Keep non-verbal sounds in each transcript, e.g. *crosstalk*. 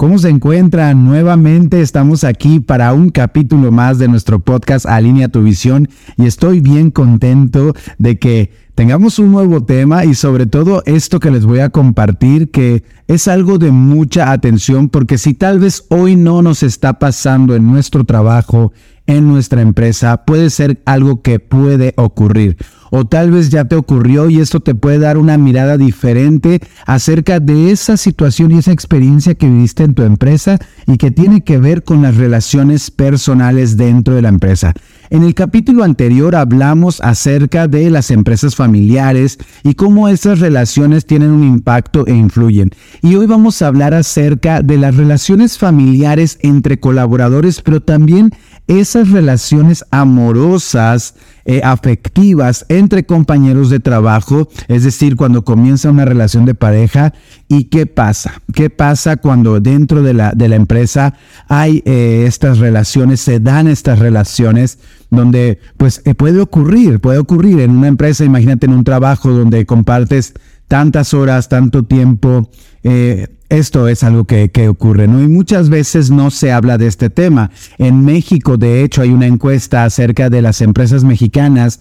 ¿Cómo se encuentran? Nuevamente estamos aquí para un capítulo más de nuestro podcast Alinea tu visión y estoy bien contento de que tengamos un nuevo tema y sobre todo esto que les voy a compartir que es algo de mucha atención porque si tal vez hoy no nos está pasando en nuestro trabajo, en nuestra empresa, puede ser algo que puede ocurrir o tal vez ya te ocurrió y esto te puede dar una mirada diferente acerca de esa situación y esa experiencia que viviste en tu empresa y que tiene que ver con las relaciones personales dentro de la empresa. En el capítulo anterior hablamos acerca de las empresas familiares y cómo esas relaciones tienen un impacto e influyen. Y hoy vamos a hablar acerca de las relaciones familiares entre colaboradores, pero también esas relaciones amorosas, eh, afectivas entre compañeros de trabajo, es decir, cuando comienza una relación de pareja. ¿Y qué pasa? ¿Qué pasa cuando dentro de la, de la empresa hay eh, estas relaciones, se dan estas relaciones? donde pues eh, puede ocurrir, puede ocurrir en una empresa, imagínate en un trabajo donde compartes tantas horas, tanto tiempo, esto es algo que, ocurre, ¿no? Y muchas veces no se habla de este tema. En México, de hecho, hay una encuesta acerca de las empresas mexicanas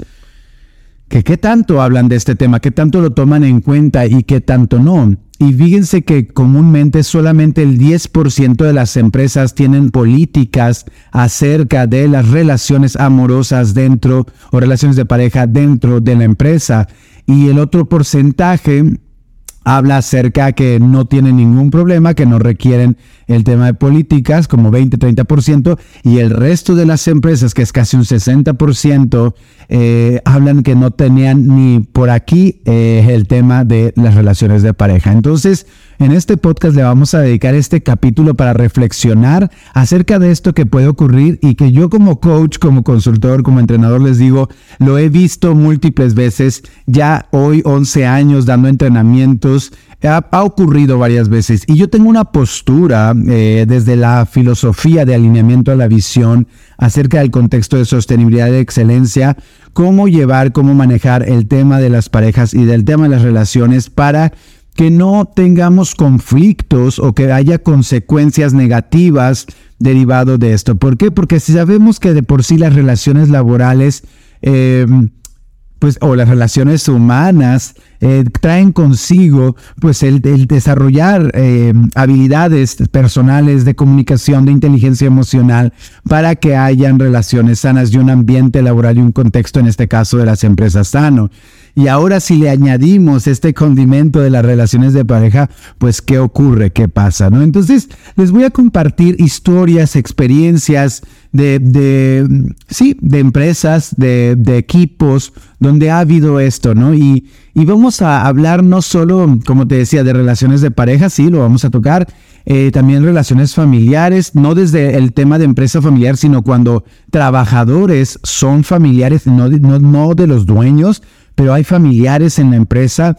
que qué tanto hablan de este tema, qué tanto lo toman en cuenta y qué tanto no. Y fíjense que comúnmente solamente el 10% de las empresas tienen políticas acerca de las relaciones amorosas dentro o relaciones de pareja dentro de la empresa. Y el otro porcentaje habla acerca que no tienen ningún problema, que no requieren el tema de políticas como 20-30% y el resto de las empresas, que es casi un 60%, eh, hablan que no tenían ni por aquí eh, el tema de las relaciones de pareja. Entonces, en este podcast le vamos a dedicar este capítulo para reflexionar acerca de esto que puede ocurrir y que yo como coach, como consultor, como entrenador les digo, lo he visto múltiples veces, ya hoy 11 años dando entrenamientos ha, ocurrido varias veces. Y yo tengo una postura eh, desde la filosofía de alineamiento a la visión acerca del contexto de sostenibilidad y de excelencia, cómo llevar, cómo manejar el tema de las parejas y del tema de las relaciones para que no tengamos conflictos o que haya consecuencias negativas derivado de esto. ¿Por qué? Porque si sabemos que de por sí las relaciones laborales eh, pues, o las relaciones humanas eh, traen consigo pues el, desarrollar eh, habilidades personales de comunicación, de inteligencia emocional para que hayan relaciones sanas y un ambiente laboral y un contexto, en este caso de las empresas sano. Y ahora si le añadimos este condimento de las relaciones de pareja, pues ¿qué ocurre? ¿Qué pasa? ¿no? Entonces les voy a compartir historias, experiencias de, de sí, de empresas, de, de, equipos donde ha habido esto, ¿no? Y, y vamos a hablar no solo, como te decía, de relaciones de pareja, sí, lo vamos a tocar, eh, también relaciones familiares, no desde el tema de empresa familiar, sino cuando trabajadores son familiares, no, no, no de los dueños, pero hay familiares en la empresa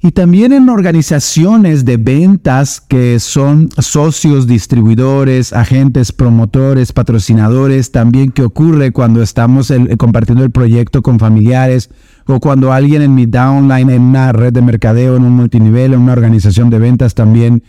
y también en organizaciones de ventas que son socios, distribuidores, agentes, promotores, patrocinadores, también que ocurre cuando estamos compartiendo el proyecto con familiares o cuando alguien en mi downline, en una red de mercadeo, en un multinivel, en una organización de ventas también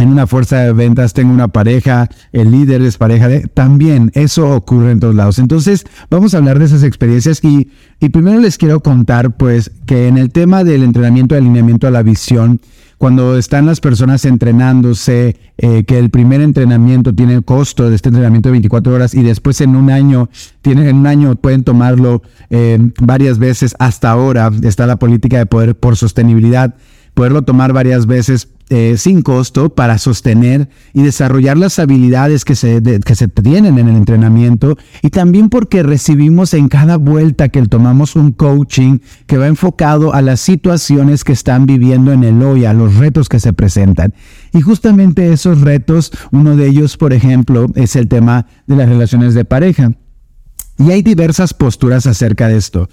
en una fuerza de ventas tengo una pareja, el líder es pareja de... También eso ocurre en todos lados. Entonces vamos a hablar de esas experiencias y, primero les quiero contar pues que en el tema del entrenamiento de alineamiento a la visión, cuando están las personas entrenándose, eh, que el primer entrenamiento tiene costo de este entrenamiento de 24 horas y después en un año, tienen, en un año pueden tomarlo eh, varias veces hasta ahora, está la política de poder por sostenibilidad, poderlo tomar varias veces eh, sin costo para sostener y desarrollar las habilidades que se, que se tienen en el entrenamiento y también porque recibimos en cada vuelta que tomamos un coaching que va enfocado a las situaciones que están viviendo en el hoy, a los retos que se presentan. Y justamente esos retos, uno de ellos, por ejemplo, es el tema de las relaciones de pareja. Y hay diversas posturas acerca de esto.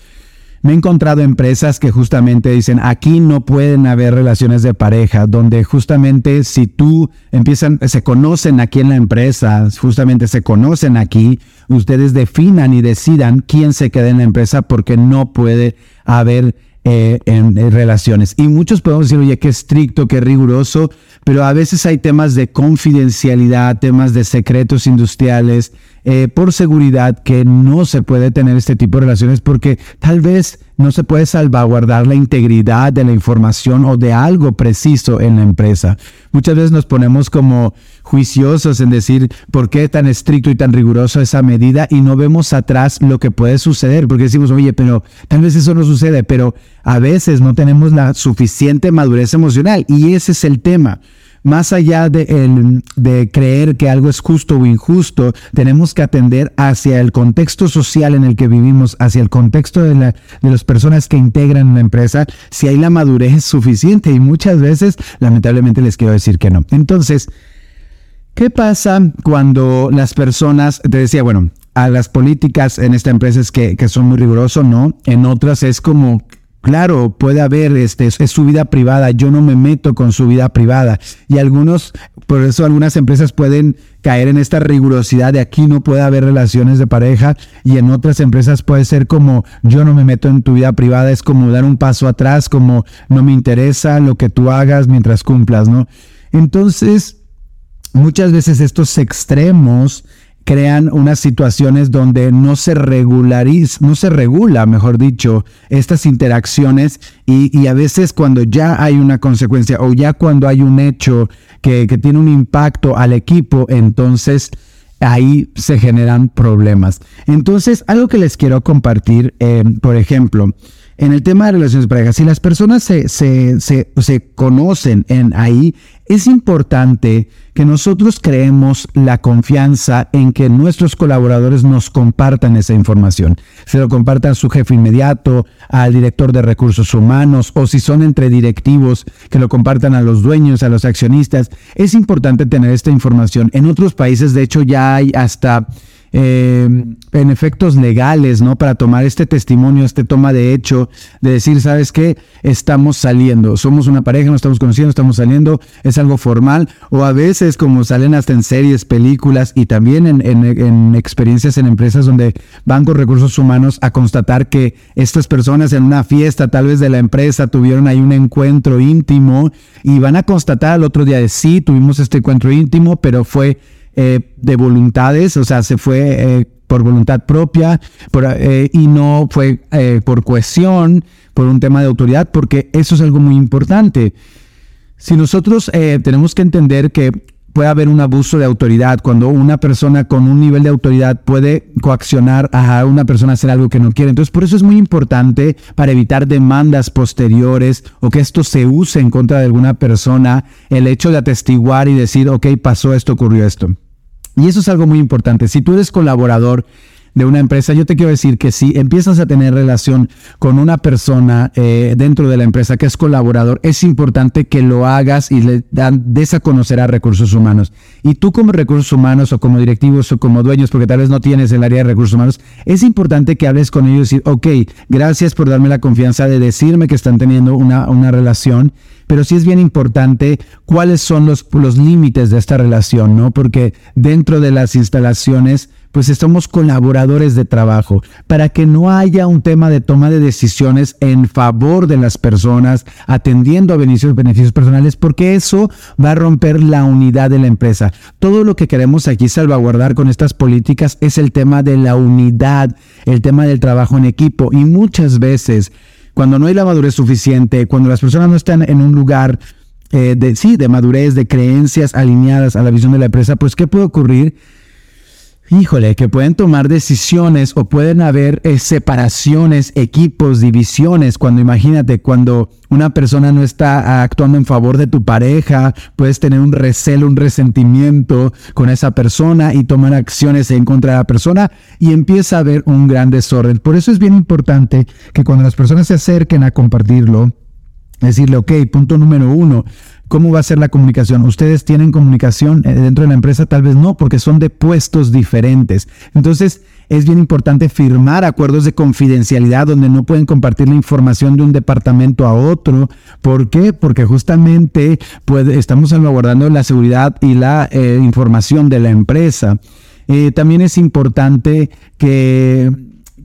Me he encontrado empresas que justamente dicen, aquí no pueden haber relaciones de pareja, donde justamente si tú empiezan, se conocen aquí en la empresa, justamente se conocen aquí, ustedes definan y decidan quién se queda en la empresa porque no puede haber eh, en, relaciones. Y muchos podemos decir, oye, qué estricto, qué riguroso, pero a veces hay temas de confidencialidad, temas de secretos industriales, eh, por seguridad que no se puede tener este tipo de relaciones porque tal vez no se puede salvaguardar la integridad de la información o de algo preciso en la empresa. Muchas veces nos ponemos como juiciosos en decir por qué tan estricto y tan riguroso esa medida y no vemos atrás lo que puede suceder porque decimos, oye, pero tal vez eso no sucede, pero a veces no tenemos la suficiente madurez emocional y ese es el tema más allá de, creer que algo es justo o injusto, tenemos que atender hacia el contexto social en el que vivimos, hacia el contexto de, de las personas que integran la empresa, si hay la madurez suficiente y muchas veces, lamentablemente, les quiero decir que no. Entonces, ¿qué pasa cuando las personas, te decía, bueno, a las políticas en esta empresa es que, son muy rigurosos, ¿no? En otras es como Claro, puede haber, este, es su vida privada, yo no me meto con su vida privada. Y algunos, por eso algunas empresas pueden caer en esta rigurosidad de aquí no puede haber relaciones de pareja y en otras empresas puede ser como yo no me meto en tu vida privada, es como dar un paso atrás, como no me interesa lo que tú hagas mientras cumplas, ¿no? Entonces, muchas veces estos extremos crean unas situaciones donde no se regulariza, no se regula, mejor dicho, estas interacciones y, a veces cuando ya hay una consecuencia o ya cuando hay un hecho que, tiene un impacto al equipo, entonces ahí se generan problemas. Entonces, algo que les quiero compartir, eh, por ejemplo, en el tema de relaciones de pareja, si las personas se, se, se, se conocen en ahí, es importante que nosotros creemos la confianza en que nuestros colaboradores nos compartan esa información. Se lo compartan a su jefe inmediato, al director de recursos humanos o si son entre directivos, que lo compartan a los dueños, a los accionistas. Es importante tener esta información. En otros países, de hecho, ya hay hasta eh, en efectos legales, ¿no? Para tomar este testimonio, este toma de hecho, de decir, ¿sabes qué? Estamos saliendo, somos una pareja, nos estamos conociendo, estamos saliendo, es algo formal, o a veces como salen hasta en series, películas y también en, en experiencias en empresas donde van con recursos humanos a constatar que estas personas en una fiesta tal vez de la empresa tuvieron ahí un encuentro íntimo y van a constatar al otro día de sí, tuvimos este encuentro íntimo, pero fue eh, de voluntades, o sea, se fue eh, por voluntad propia eh, y no fue por cohesión, por un tema de autoridad, porque eso es algo muy importante. Si nosotros tenemos que entender que puede haber un abuso de autoridad, cuando una persona con un nivel de autoridad puede coaccionar a una persona a hacer algo que no quiere. Entonces, por eso es muy importante para evitar demandas posteriores o que esto se use en contra de alguna persona, el hecho de atestiguar y decir, ok, pasó esto, ocurrió esto. Y eso es algo muy importante. Si tú eres colaborador de una empresa, yo te quiero decir que si empiezas a tener relación con una persona eh, dentro de la empresa que es colaborador, es importante que lo hagas y le dan, des a conocer a recursos humanos. Y tú como recursos humanos o como directivos o como dueños, porque tal vez no tienes el área de recursos humanos, es importante que hables con ellos y decir, ok, gracias por darme la confianza de decirme que están teniendo una, una relación pero sí es bien importante cuáles son los, los límites de esta relación, ¿no? Porque dentro de las instalaciones, pues estamos colaboradores de trabajo, para que no haya un tema de toma de decisiones en favor de las personas, atendiendo a beneficios, beneficios personales, porque eso va a romper la unidad de la empresa. Todo lo que queremos aquí salvaguardar con estas políticas es el tema de la unidad, el tema del trabajo en equipo, y muchas veces cuando no hay la madurez suficiente, cuando las personas no están en un lugar eh, de, sí, de madurez, de creencias alineadas a la visión de la empresa, pues ¿qué puede ocurrir? Híjole, que pueden tomar decisiones o pueden haber eh, separaciones, equipos, divisiones. Cuando imagínate, cuando una persona no está actuando en favor de tu pareja, puedes tener un recelo, un resentimiento con esa persona y tomar acciones en contra de la persona y empieza a haber un gran desorden. Por eso es bien importante que cuando las personas se acerquen a compartirlo, decirle, ok, punto número uno, ¿Cómo va a ser la comunicación? ¿Ustedes tienen comunicación eh, dentro de la empresa? Tal vez no, porque son de puestos diferentes. Entonces, es bien importante firmar acuerdos de confidencialidad donde no pueden compartir la información de un departamento a otro. ¿Por qué? Porque justamente estamos salvaguardando la seguridad y la eh, información de la empresa. Eh, también es importante que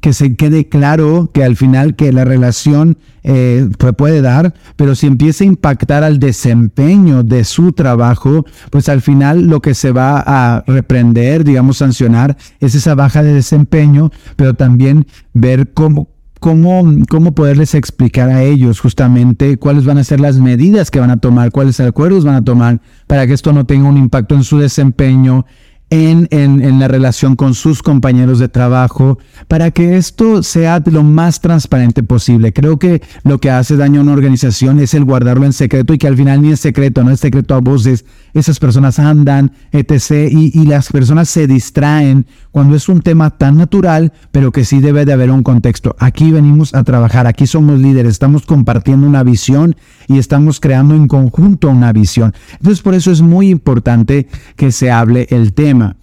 que se quede claro que al final que la relación eh, puede dar, pero si empieza a impactar al desempeño de su trabajo, pues al final lo que se va a reprender, digamos, sancionar, es esa baja de desempeño, pero también ver cómo, cómo, cómo poderles explicar a ellos justamente cuáles van a ser las medidas que van a tomar, cuáles acuerdos van a tomar para que esto no tenga un impacto en su desempeño en, en, la relación con sus compañeros de trabajo para que esto sea lo más transparente posible. Creo que lo que hace daño a una organización es el guardarlo en secreto y que al final ni es secreto, no es secreto a voces. Esas personas andan, etc. Y, las personas se distraen cuando es un tema tan natural, pero que sí debe de haber un contexto. Aquí venimos a trabajar, aquí somos líderes, estamos compartiendo una visión y estamos creando en conjunto una visión. Entonces por eso es muy importante que se hable el tema.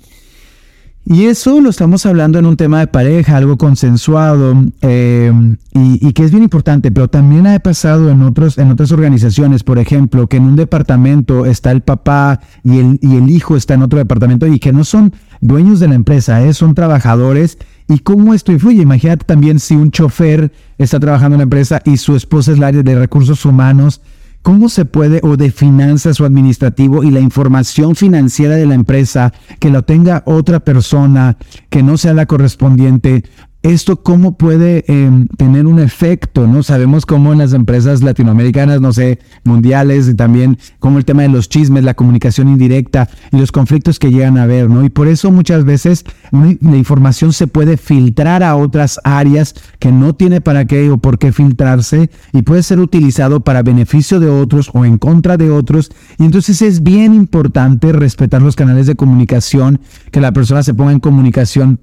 Y eso lo estamos hablando en un tema de pareja, algo consensuado eh, y, que es bien importante, pero también ha pasado en, otros, en otras organizaciones, por ejemplo, que en un departamento está el papá y el, hijo está en otro departamento y que no son dueños de la empresa, eh, son trabajadores. ¿Y cómo esto influye? Imagínate también si un chofer está trabajando en la empresa y su esposa es la área de recursos humanos ¿Cómo se puede, o de finanzas o administrativo y la información financiera de la empresa, que lo tenga otra persona que no sea la correspondiente, esto cómo puede em, tener un efecto, ¿no? Sabemos cómo en las empresas latinoamericanas, no sé, mundiales, y también como el tema de los chismes, la comunicación indirecta y los conflictos que llegan a haber, ¿no? Y por eso muchas veces la información se puede filtrar a otras áreas que no tiene para qué o por qué filtrarse y puede ser utilizado para beneficio de otros o en contra de otros. Y entonces es bien importante respetar los canales de comunicación, que la persona se ponga en comunicación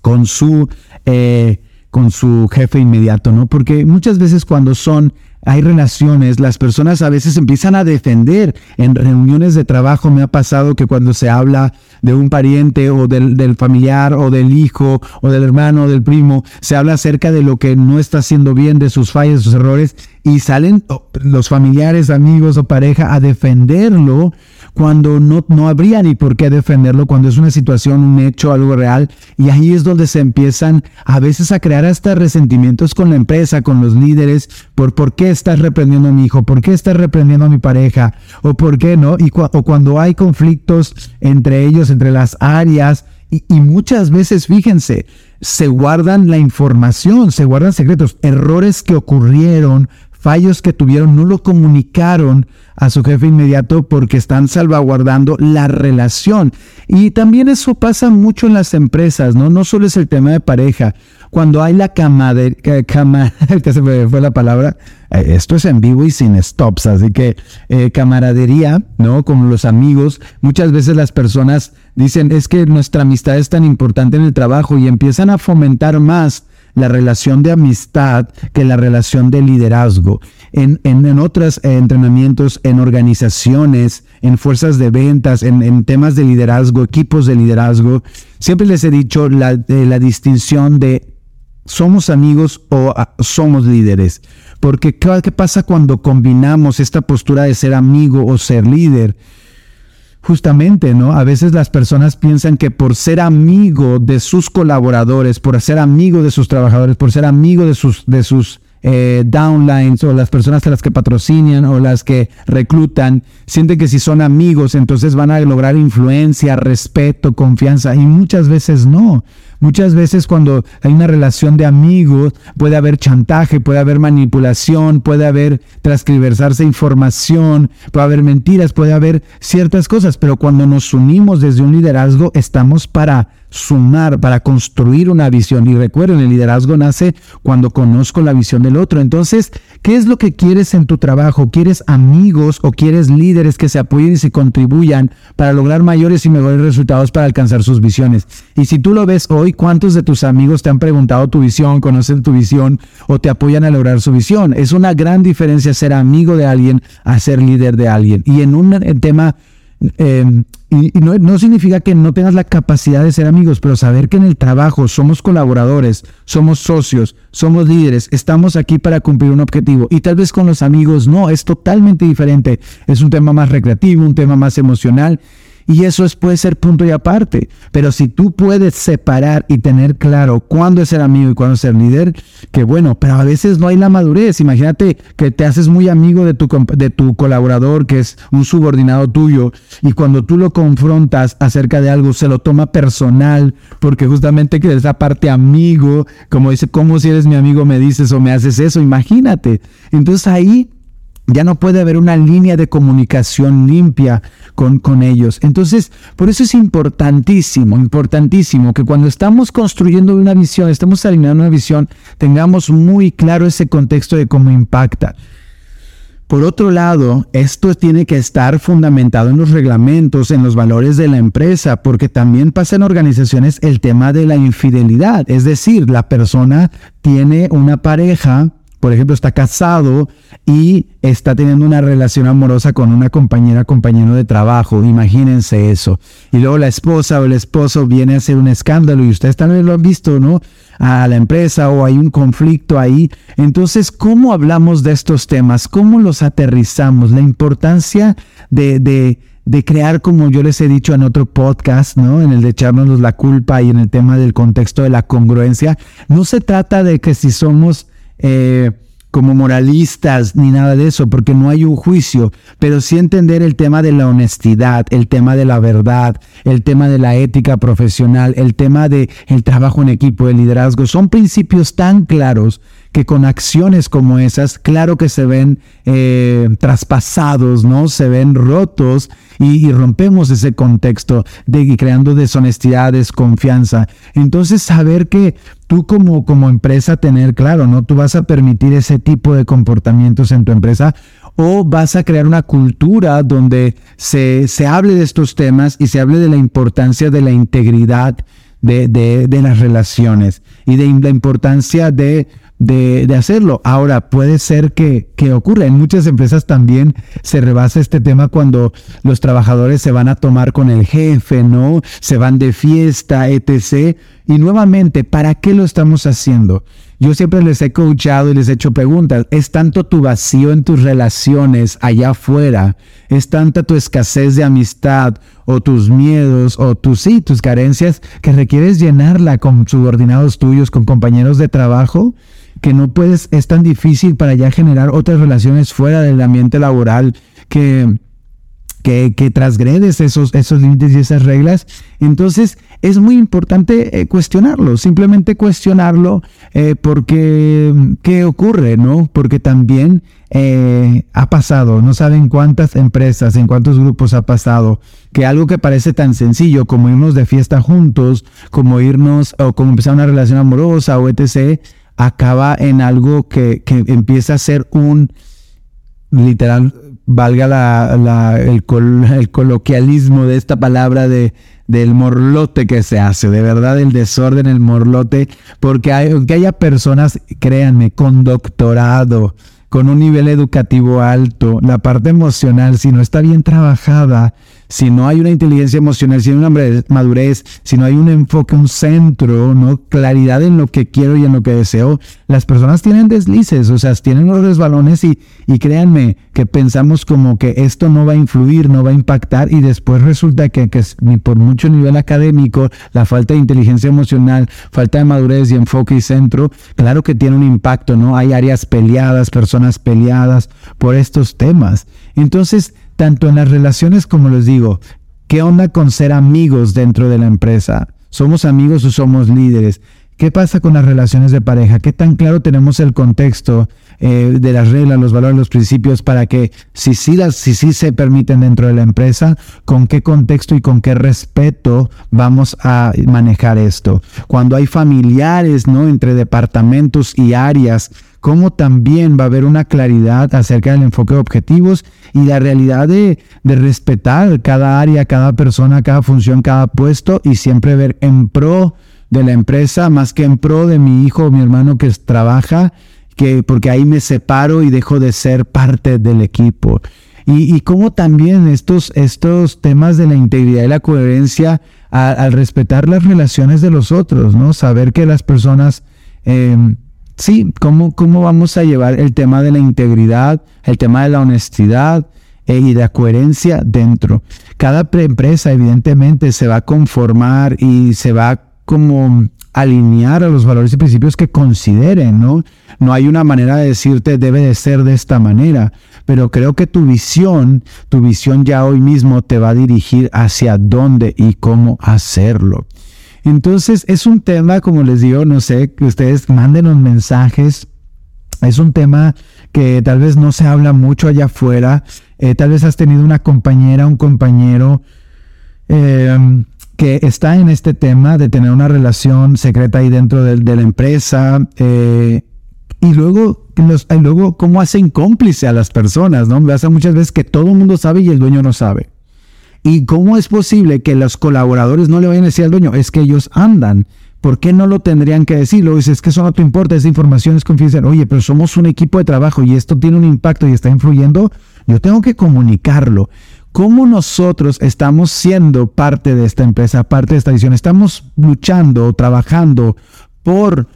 con su, eh, con su jefe inmediato, ¿no? Porque muchas veces cuando son hay relaciones, las personas a veces empiezan a defender. En reuniones de trabajo me ha pasado que cuando se habla de un pariente o del, familiar o del hijo o del hermano o del primo, se habla acerca de lo que no está haciendo bien, de sus fallas, sus errores, y salen los familiares, amigos o pareja a defenderlo cuando no, no habría ni por qué defenderlo, cuando es una situación, un hecho, algo real. Y ahí es donde se empiezan a veces a crear hasta resentimientos con la empresa, con los líderes, por por qué estás reprendiendo a mi hijo, por qué estás reprendiendo a mi pareja, o por qué no. Y o cuando hay conflictos entre ellos, entre las áreas, y, y muchas veces, fíjense, se guardan la información, se guardan secretos, errores que ocurrieron, fallos que tuvieron, no lo comunicaron a su jefe inmediato porque están salvaguardando la relación. Y también eso pasa mucho en las empresas, ¿no? No solo es el tema de pareja. Cuando hay la camaradería, cama, *laughs* que se me fue la palabra, eh, esto es en vivo y sin stops, así que eh, camaradería, ¿no? Con los amigos, muchas veces las personas dicen, es que nuestra amistad es tan importante en el trabajo y empiezan a fomentar más la relación de amistad que la relación de liderazgo. En, en, otros entrenamientos, en organizaciones, en fuerzas de ventas, en, temas de liderazgo, equipos de liderazgo, siempre les he dicho la, la distinción de somos amigos o ah, somos líderes. Porque ¿qué pasa cuando combinamos esta postura de ser amigo o ser líder? Justamente, ¿no? A veces las personas piensan que por ser amigo de sus colaboradores, por ser amigo de sus trabajadores, por ser amigo de sus, de sus eh, downlines o las personas a las que patrocinan o las que reclutan, sienten que si son amigos, entonces van a lograr influencia, respeto, confianza, y muchas veces no. Muchas veces cuando hay una relación de amigos puede haber chantaje, puede haber manipulación, puede haber transcriversarse información, puede haber mentiras, puede haber ciertas cosas, pero cuando nos unimos desde un liderazgo estamos para sumar, para construir una visión. Y recuerden, el liderazgo nace cuando conozco la visión del otro. Entonces, ¿qué es lo que quieres en tu trabajo? ¿Quieres amigos o quieres líderes que se apoyen y se contribuyan para lograr mayores y mejores resultados para alcanzar sus visiones? Y si tú lo ves hoy, ¿cuántos de tus amigos te han preguntado tu visión, conocen tu visión o te apoyan a lograr su visión? Es una gran diferencia ser amigo de alguien a ser líder de alguien. Y en un tema eh, y, no, significa que no tengas la capacidad de ser amigos, pero saber que en el trabajo somos colaboradores, somos socios, somos líderes, estamos aquí para cumplir un objetivo. Y tal vez con los amigos no, es totalmente diferente. Es un tema más recreativo, un tema más emocional. Y eso es, puede ser punto y aparte. Pero si tú puedes separar y tener claro cuándo es ser amigo y cuándo ser líder, que bueno, pero a veces no hay la madurez. Imagínate que te haces muy amigo de tu, de tu colaborador, que es un subordinado tuyo, y cuando tú lo confrontas acerca de algo, se lo toma personal, porque justamente que esa parte amigo, como dice, ¿cómo si eres mi amigo me dices o me haces eso? Imagínate. Entonces ahí ya no puede haber una línea de comunicación limpia con, con, ellos. Entonces, por eso es importantísimo, importantísimo que cuando estamos construyendo una visión, estamos alineando una visión, tengamos muy claro ese contexto de cómo impacta. Por otro lado, esto tiene que estar fundamentado en los reglamentos, en los valores de la empresa, porque también pasa en organizaciones el tema de la infidelidad. Es decir, la persona tiene una pareja por ejemplo, está casado y está teniendo una relación amorosa con una compañera, compañero de trabajo. Imagínense eso. Y luego la esposa o el esposo viene a hacer un escándalo y ustedes también lo han visto, ¿no? A la empresa o hay un conflicto ahí. Entonces, ¿cómo hablamos de estos temas? ¿Cómo los aterrizamos? La importancia de, de, de crear, como yo les he dicho en otro podcast, ¿no? En el de echarnos la culpa y en el tema del contexto de la congruencia. No se trata de que si somos eh, como moralistas ni nada de eso, porque no hay un juicio, pero sí entender el tema de la honestidad, el tema de la verdad, el tema de la ética profesional, el tema de el trabajo en equipo, el liderazgo, son principios tan claros que con acciones como esas, claro que se ven eh, traspasados, ¿no? Se ven rotos y, rompemos ese contexto de creando deshonestidad, desconfianza. Entonces, saber que tú como, como empresa tener claro, ¿no? Tú vas a permitir ese tipo de comportamientos en tu empresa o vas a crear una cultura donde se, se hable de estos temas y se hable de la importancia de la integridad de, de, de las relaciones y de la importancia de de, de, hacerlo. Ahora, puede ser que, que ocurra. En muchas empresas también se rebasa este tema cuando los trabajadores se van a tomar con el jefe, ¿no? Se van de fiesta, etc. Y nuevamente, ¿para qué lo estamos haciendo? Yo siempre les he coachado y les he hecho preguntas. ¿Es tanto tu vacío en tus relaciones allá afuera? ¿Es tanta tu escasez de amistad o tus miedos o tus sí, tus carencias que requieres llenarla con subordinados tuyos, con compañeros de trabajo? Que no puedes, es tan difícil para ya generar otras relaciones fuera del ambiente laboral que, que, que transgredes esos, esos límites y esas reglas. Entonces es muy importante eh, cuestionarlo, simplemente cuestionarlo eh, porque, ¿qué ocurre? ¿no? Porque también eh, ha pasado, no saben cuántas empresas, en cuántos grupos ha pasado, que algo que parece tan sencillo como irnos de fiesta juntos, como irnos o como empezar una relación amorosa o etc., acaba en algo que, empieza a ser un, literal, valga la, el, el, coloquialismo de esta palabra de, del morlote que se hace, de verdad el desorden, el morlote, porque hay, aunque haya personas, créanme, con doctorado, con un nivel educativo alto, la parte emocional, si no está bien trabajada, si no hay una inteligencia emocional, si no hay una madurez, si no hay un enfoque, un centro, ¿no? Claridad en lo que quiero y en lo que deseo, las personas tienen deslices, o sea, tienen los resbalones y, y créanme que pensamos como que esto no va a influir, no va a impactar y después resulta que, que por mucho nivel académico, la falta de inteligencia emocional, falta de madurez y enfoque y centro, claro que tiene un impacto, ¿no? Hay áreas peleadas, personas peleadas por estos temas. Entonces, tanto en las relaciones como les digo, ¿qué onda con ser amigos dentro de la empresa? ¿Somos amigos o somos líderes? ¿Qué pasa con las relaciones de pareja? ¿Qué tan claro tenemos el contexto eh, de las reglas, los valores, los principios, para que si sí, las, si sí se permiten dentro de la empresa, con qué contexto y con qué respeto vamos a manejar esto. Cuando hay familiares, ¿no? Entre departamentos y áreas, cómo también va a haber una claridad acerca del enfoque de objetivos y la realidad de, respetar cada área, cada persona, cada función, cada puesto y siempre ver en pro de la empresa más que en pro de mi hijo o mi hermano que trabaja, que porque ahí me separo y dejo de ser parte del equipo. Y, cómo también estos, estos temas de la integridad y la coherencia al respetar las relaciones de los otros, ¿no? Saber que las personas... Eh, sí, ¿cómo, cómo vamos a llevar el tema de la integridad, el tema de la honestidad eh, y la coherencia dentro. Cada empresa evidentemente se va a conformar y se va como alinear a los valores y principios que consideren, ¿no? No hay una manera de decirte debe de ser de esta manera, pero creo que tu visión, tu visión ya hoy mismo te va a dirigir hacia dónde y cómo hacerlo. Entonces es un tema, como les digo, no sé, que ustedes manden los mensajes. Es un tema que tal vez no se habla mucho allá afuera. Eh, tal vez has tenido una compañera, un compañero em, que está en este tema de tener una relación secreta ahí dentro de, la empresa. Eh, y luego, y luego, ¿cómo hacen cómplice a las personas? ¿no? Pasa muchas veces que todo el mundo sabe y el dueño no sabe. ¿Y cómo es posible que los colaboradores no le vayan a decir al dueño? Es que ellos andan. ¿Por qué no lo tendrían que decir? Lo dices, es que eso no te importa, esa información es confidencial. Oye, pero somos un equipo de trabajo y esto tiene un impacto y está influyendo. Yo tengo que comunicarlo. ¿Cómo nosotros estamos siendo parte de esta empresa, parte de esta edición? Estamos luchando, trabajando por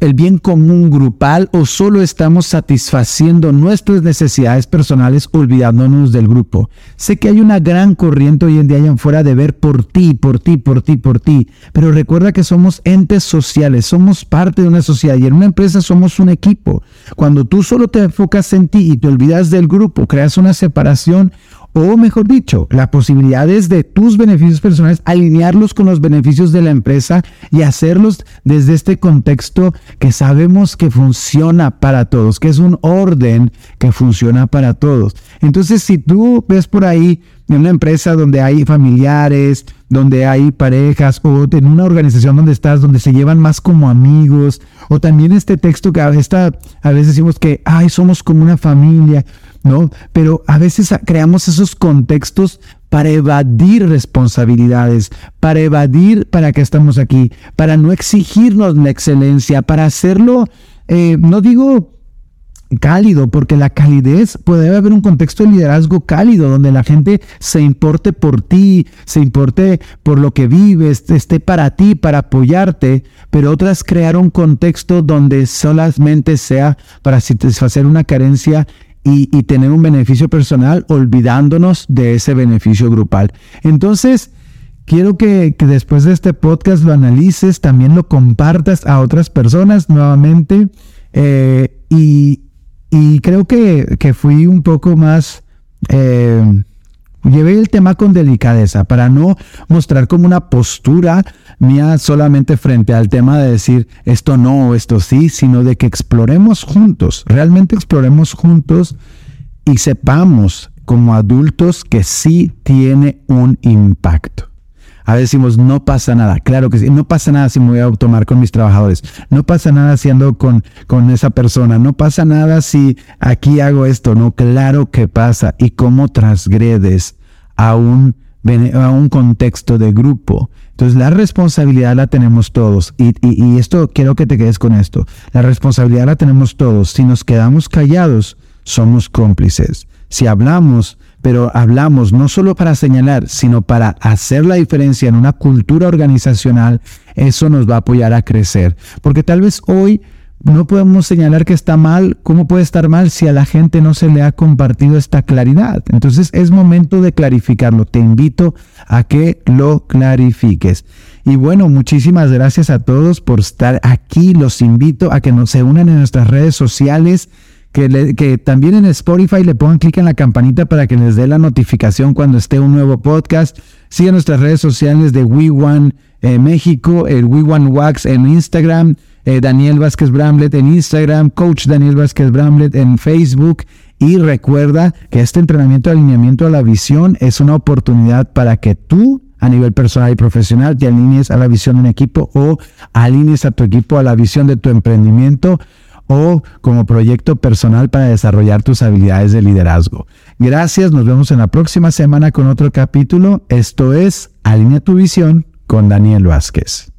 el bien común grupal o solo estamos satisfaciendo nuestras necesidades personales olvidándonos del grupo. Sé que hay una gran corriente hoy en día allá afuera de ver por ti, por ti, por ti, por ti, pero recuerda que somos entes sociales, somos parte de una sociedad y en una empresa somos un equipo. Cuando tú solo te enfocas en ti y te olvidas del grupo, creas una separación o mejor dicho, la posibilidad es de tus beneficios personales, alinearlos con los beneficios de la empresa y hacerlos desde este contexto que sabemos que funciona para todos, que es un orden que funciona para todos. Entonces, si tú ves por ahí en una empresa donde hay familiares, donde hay parejas, o en una organización donde estás, donde se llevan más como amigos, o también este texto que a veces, a veces decimos que, ay, somos como una familia, ¿no? Pero a veces creamos esos contextos para evadir responsabilidades, para evadir para qué estamos aquí, para no exigirnos la excelencia, para hacerlo, eh, no digo cálido, porque la calidez puede haber un contexto de liderazgo cálido, donde la gente se importe por ti, se importe por lo que vives, esté para ti, para apoyarte, pero otras crear un contexto donde solamente sea para satisfacer una carencia y, tener un beneficio personal olvidándonos de ese beneficio grupal. Entonces, quiero que, después de este podcast lo analices, también lo compartas a otras personas nuevamente eh, y, creo que, que, fui un poco más... Eh, Llevé el tema con delicadeza para no mostrar como una postura mía solamente frente al tema de decir esto no o esto sí, sino de que exploremos juntos, realmente exploremos juntos y sepamos como adultos que sí tiene un impacto. A veces decimos, no pasa nada. Claro que sí. No pasa nada si me voy a tomar con mis trabajadores. No pasa nada si ando con, con esa persona. No pasa nada si aquí hago esto. No, claro que pasa. Y cómo transgredes a un, a un contexto de grupo. Entonces la responsabilidad la tenemos todos. Y, y, y esto quiero que te quedes con esto. La responsabilidad la tenemos todos. Si nos quedamos callados, somos cómplices. Si hablamos, pero hablamos no solo para señalar, sino para hacer la diferencia en una cultura organizacional, eso nos va a apoyar a crecer. Porque tal vez hoy no podemos señalar que está mal, ¿cómo puede estar mal si a la gente no se le ha compartido esta claridad? Entonces es momento de clarificarlo. Te invito a que lo clarifiques. Y bueno, muchísimas gracias a todos por estar aquí. Los invito a que nos se unan en nuestras redes sociales que, también en Spotify le pongan clic en la campanita para que les dé la notificación cuando esté un nuevo podcast. Sigan nuestras redes sociales de We One eh, México, el We One Wax en Instagram, eh, Daniel Vázquez Bramlett en Instagram, Coach Daniel Vázquez Bramlett en Facebook. Y recuerda que este entrenamiento de alineamiento a la visión es una oportunidad para que tú a nivel personal y profesional te alinees a la visión de un equipo o alinees a tu equipo a la visión de tu emprendimiento o como proyecto personal para desarrollar tus habilidades de liderazgo. Gracias, nos vemos en la próxima semana con otro capítulo. Esto es Alinea tu visión con Daniel Vázquez.